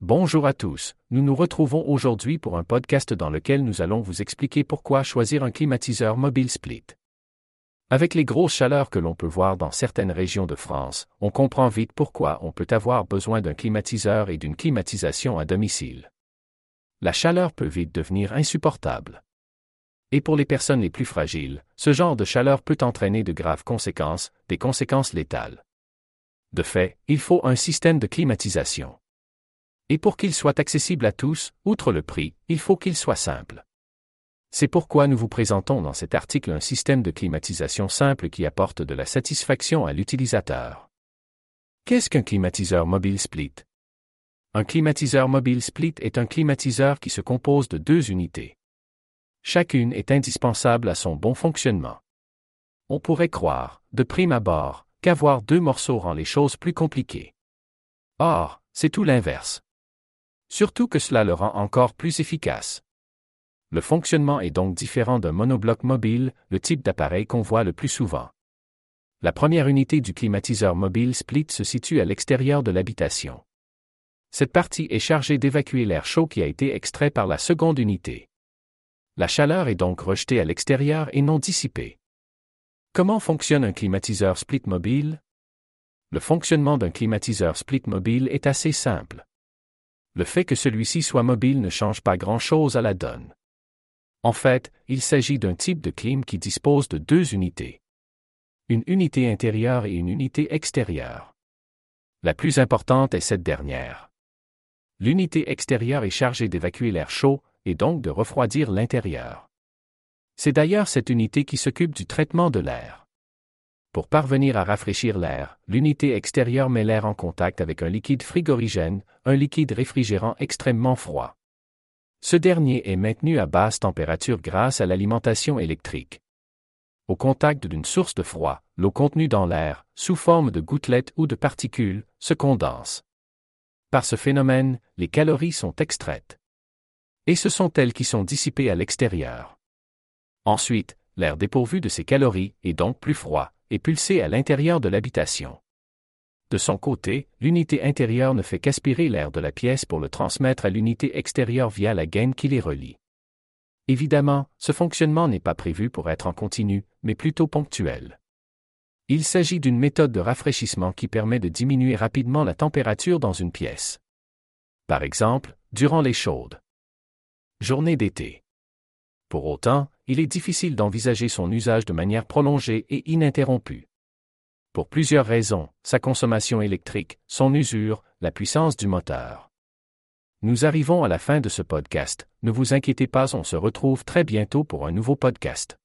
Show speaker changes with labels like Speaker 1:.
Speaker 1: Bonjour à tous, nous nous retrouvons aujourd'hui pour un podcast dans lequel nous allons vous expliquer pourquoi choisir un climatiseur mobile split. Avec les grosses chaleurs que l'on peut voir dans certaines régions de France, on comprend vite pourquoi on peut avoir besoin d'un climatiseur et d'une climatisation à domicile. La chaleur peut vite devenir insupportable. Et pour les personnes les plus fragiles, ce genre de chaleur peut entraîner de graves conséquences, des conséquences létales. De fait, il faut un système de climatisation. Et pour qu'il soit accessible à tous, outre le prix, il faut qu'il soit simple. C'est pourquoi nous vous présentons dans cet article un système de climatisation simple qui apporte de la satisfaction à l'utilisateur. Qu'est-ce qu'un climatiseur mobile split? Un climatiseur mobile split est un climatiseur qui se compose de deux unités. Chacune est indispensable à son bon fonctionnement. On pourrait croire, de prime abord, qu'avoir deux morceaux rend les choses plus compliquées. Or, c'est tout l'inverse. Surtout que cela le rend encore plus efficace. Le fonctionnement est donc différent d'un monobloc mobile, le type d'appareil qu'on voit le plus souvent. La première unité du climatiseur mobile split se situe à l'extérieur de l'habitation. Cette partie est chargée d'évacuer l'air chaud qui a été extrait par la seconde unité. La chaleur est donc rejetée à l'extérieur et non dissipée. Comment fonctionne un climatiseur split mobile? Le fonctionnement d'un climatiseur split mobile est assez simple le fait que celui-ci soit mobile ne change pas grand-chose à la donne. En fait, il s'agit d'un type de clim qui dispose de deux unités. Une unité intérieure et une unité extérieure. La plus importante est cette dernière. L'unité extérieure est chargée d'évacuer l'air chaud, et donc de refroidir l'intérieur. C'est d'ailleurs cette unité qui s'occupe du traitement de l'air. Pour parvenir à rafraîchir l'air, l'unité extérieure met l'air en contact avec un liquide frigorigène, un liquide réfrigérant extrêmement froid. Ce dernier est maintenu à basse température grâce à l'alimentation électrique. Au contact d'une source de froid, l'eau contenue dans l'air, sous forme de gouttelettes ou de particules, se condense. Par ce phénomène, les calories sont extraites. Et ce sont elles qui sont dissipées à l'extérieur. Ensuite, l'air dépourvu de ces calories est donc plus froid, et pulsé à l'intérieur de l'habitation. De son côté, l'unité intérieure ne fait qu'aspirer l'air de la pièce pour le transmettre à l'unité extérieure via la gaine qui les relie. Évidemment, ce fonctionnement n'est pas prévu pour être en continu, mais plutôt ponctuel. Il s'agit d'une méthode de rafraîchissement qui permet de diminuer rapidement la température dans une pièce. Par exemple, durant les chaudes journées d'été. Pour autant, il est difficile d'envisager son usage de manière prolongée et ininterrompue. Pour plusieurs raisons, sa consommation électrique, son usure, la puissance du moteur. Nous arrivons à la fin de ce podcast, ne vous inquiétez pas, on se retrouve très bientôt pour un nouveau podcast.